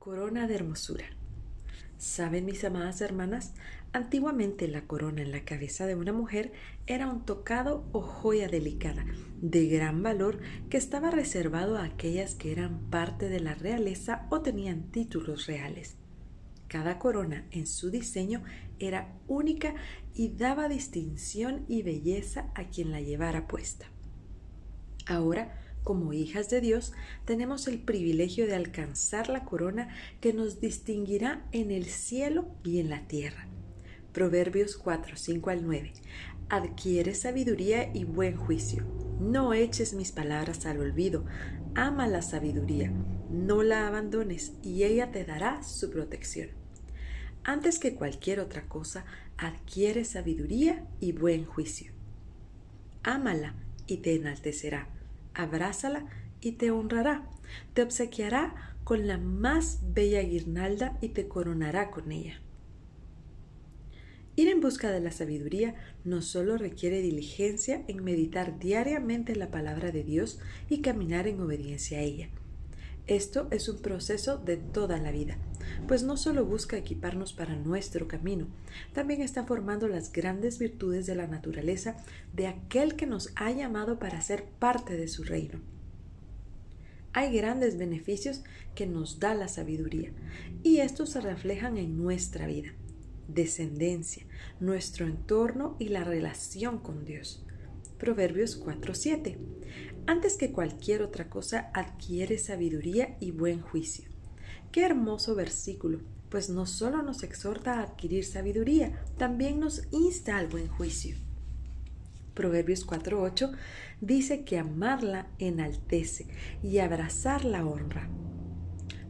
Corona de hermosura. ¿Saben mis amadas hermanas? Antiguamente la corona en la cabeza de una mujer era un tocado o joya delicada, de gran valor, que estaba reservado a aquellas que eran parte de la realeza o tenían títulos reales. Cada corona en su diseño era única y daba distinción y belleza a quien la llevara puesta. Ahora, como hijas de Dios, tenemos el privilegio de alcanzar la corona que nos distinguirá en el cielo y en la tierra. Proverbios 4, 5 al 9. Adquiere sabiduría y buen juicio. No eches mis palabras al olvido. Ama la sabiduría. No la abandones y ella te dará su protección. Antes que cualquier otra cosa, adquiere sabiduría y buen juicio. Ámala y te enaltecerá abrázala y te honrará, te obsequiará con la más bella guirnalda y te coronará con ella. Ir en busca de la sabiduría no solo requiere diligencia en meditar diariamente la palabra de Dios y caminar en obediencia a ella. Esto es un proceso de toda la vida, pues no solo busca equiparnos para nuestro camino, también está formando las grandes virtudes de la naturaleza de aquel que nos ha llamado para ser parte de su reino. Hay grandes beneficios que nos da la sabiduría, y estos se reflejan en nuestra vida, descendencia, nuestro entorno y la relación con Dios. Proverbios 4:7. Antes que cualquier otra cosa, adquiere sabiduría y buen juicio. Qué hermoso versículo, pues no solo nos exhorta a adquirir sabiduría, también nos insta al buen juicio. Proverbios 4:8 dice que amarla enaltece y abrazarla honra.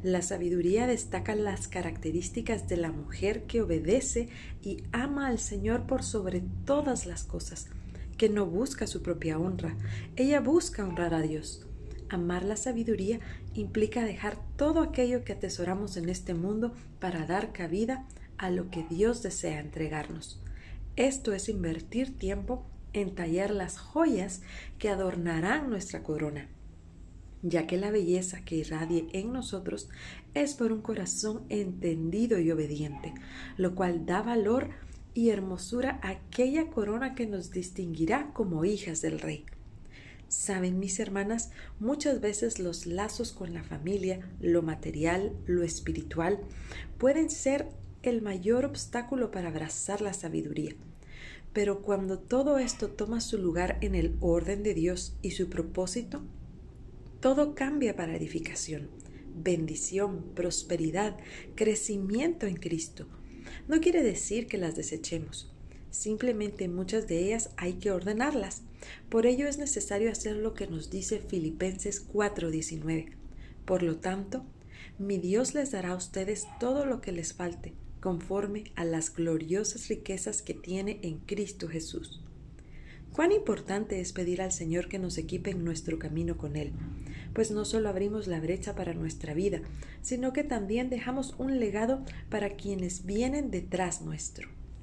La sabiduría destaca las características de la mujer que obedece y ama al Señor por sobre todas las cosas que no busca su propia honra. Ella busca honrar a Dios. Amar la sabiduría implica dejar todo aquello que atesoramos en este mundo para dar cabida a lo que Dios desea entregarnos. Esto es invertir tiempo en tallar las joyas que adornarán nuestra corona, ya que la belleza que irradie en nosotros es por un corazón entendido y obediente, lo cual da valor y hermosura aquella corona que nos distinguirá como hijas del Rey. Saben, mis hermanas, muchas veces los lazos con la familia, lo material, lo espiritual, pueden ser el mayor obstáculo para abrazar la sabiduría. Pero cuando todo esto toma su lugar en el orden de Dios y su propósito, todo cambia para edificación, bendición, prosperidad, crecimiento en Cristo, no quiere decir que las desechemos. Simplemente muchas de ellas hay que ordenarlas. Por ello es necesario hacer lo que nos dice Filipenses 4:19. Por lo tanto, mi Dios les dará a ustedes todo lo que les falte, conforme a las gloriosas riquezas que tiene en Cristo Jesús. Cuán importante es pedir al Señor que nos equipe en nuestro camino con Él, pues no solo abrimos la brecha para nuestra vida, sino que también dejamos un legado para quienes vienen detrás nuestro.